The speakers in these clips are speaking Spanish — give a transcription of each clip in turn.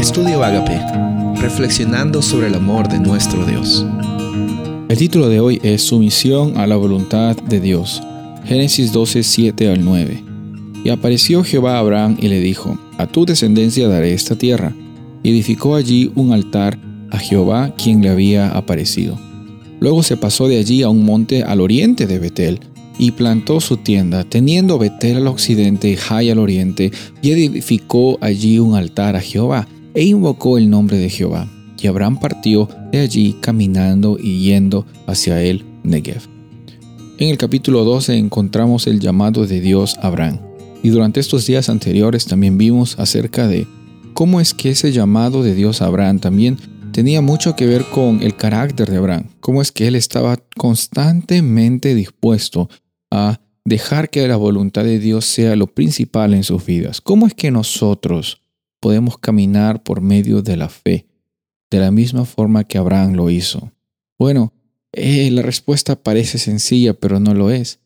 Estudio Agape, reflexionando sobre el amor de nuestro Dios. El título de hoy es Sumisión a la voluntad de Dios. Génesis 12, 7 al 9. Y apareció Jehová a Abraham y le dijo, A tu descendencia daré esta tierra. Y edificó allí un altar a Jehová quien le había aparecido. Luego se pasó de allí a un monte al oriente de Betel, y plantó su tienda, teniendo Betel al occidente y Jai al oriente, y edificó allí un altar a Jehová, e invocó el nombre de Jehová. Y Abraham partió de allí caminando y yendo hacia el Negev. En el capítulo 12 encontramos el llamado de Dios a Abraham. Y durante estos días anteriores también vimos acerca de cómo es que ese llamado de Dios a Abraham también tenía mucho que ver con el carácter de Abraham, cómo es que él estaba constantemente dispuesto a dejar que la voluntad de Dios sea lo principal en sus vidas. ¿Cómo es que nosotros podemos caminar por medio de la fe, de la misma forma que Abraham lo hizo? Bueno, eh, la respuesta parece sencilla, pero no lo es.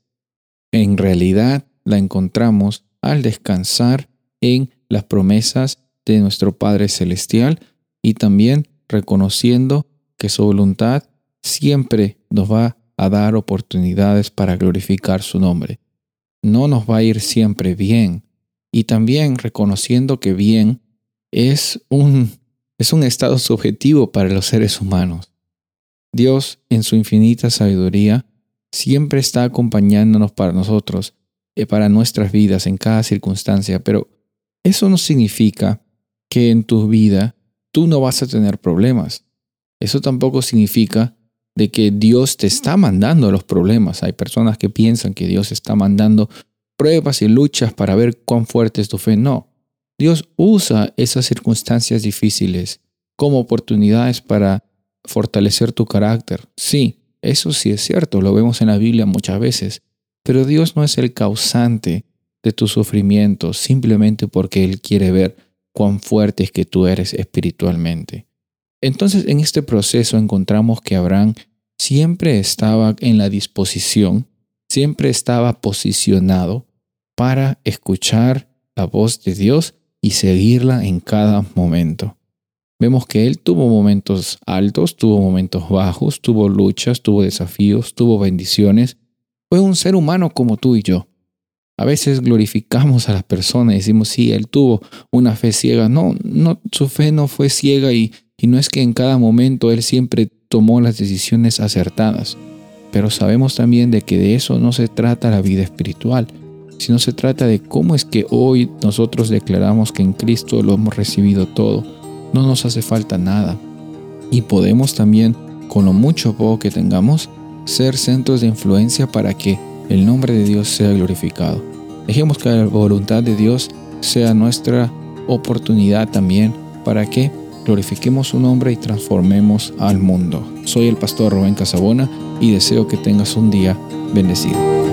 En realidad la encontramos al descansar en las promesas de nuestro Padre Celestial y también reconociendo que su voluntad siempre nos va a dar oportunidades para glorificar su nombre. No nos va a ir siempre bien. Y también reconociendo que bien es un, es un estado subjetivo para los seres humanos. Dios, en su infinita sabiduría, siempre está acompañándonos para nosotros, y eh, para nuestras vidas en cada circunstancia, pero eso no significa que en tu vida tú no vas a tener problemas. Eso tampoco significa de que Dios te está mandando los problemas. Hay personas que piensan que Dios está mandando pruebas y luchas para ver cuán fuerte es tu fe. No, Dios usa esas circunstancias difíciles como oportunidades para fortalecer tu carácter. Sí, eso sí es cierto, lo vemos en la Biblia muchas veces, pero Dios no es el causante de tu sufrimiento simplemente porque Él quiere ver cuán fuerte es que tú eres espiritualmente. Entonces en este proceso encontramos que Abraham siempre estaba en la disposición, siempre estaba posicionado para escuchar la voz de Dios y seguirla en cada momento. Vemos que él tuvo momentos altos, tuvo momentos bajos, tuvo luchas, tuvo desafíos, tuvo bendiciones. Fue un ser humano como tú y yo. A veces glorificamos a las personas y decimos, sí, él tuvo una fe ciega. No, su fe no fue ciega y y no es que en cada momento Él siempre tomó las decisiones acertadas, pero sabemos también de que de eso no se trata la vida espiritual, sino se trata de cómo es que hoy nosotros declaramos que en Cristo lo hemos recibido todo, no nos hace falta nada. Y podemos también, con lo mucho poco que tengamos, ser centros de influencia para que el nombre de Dios sea glorificado. Dejemos que la voluntad de Dios sea nuestra oportunidad también para que glorifiquemos su nombre y transformemos al mundo. Soy el pastor Rubén Casabona y deseo que tengas un día bendecido.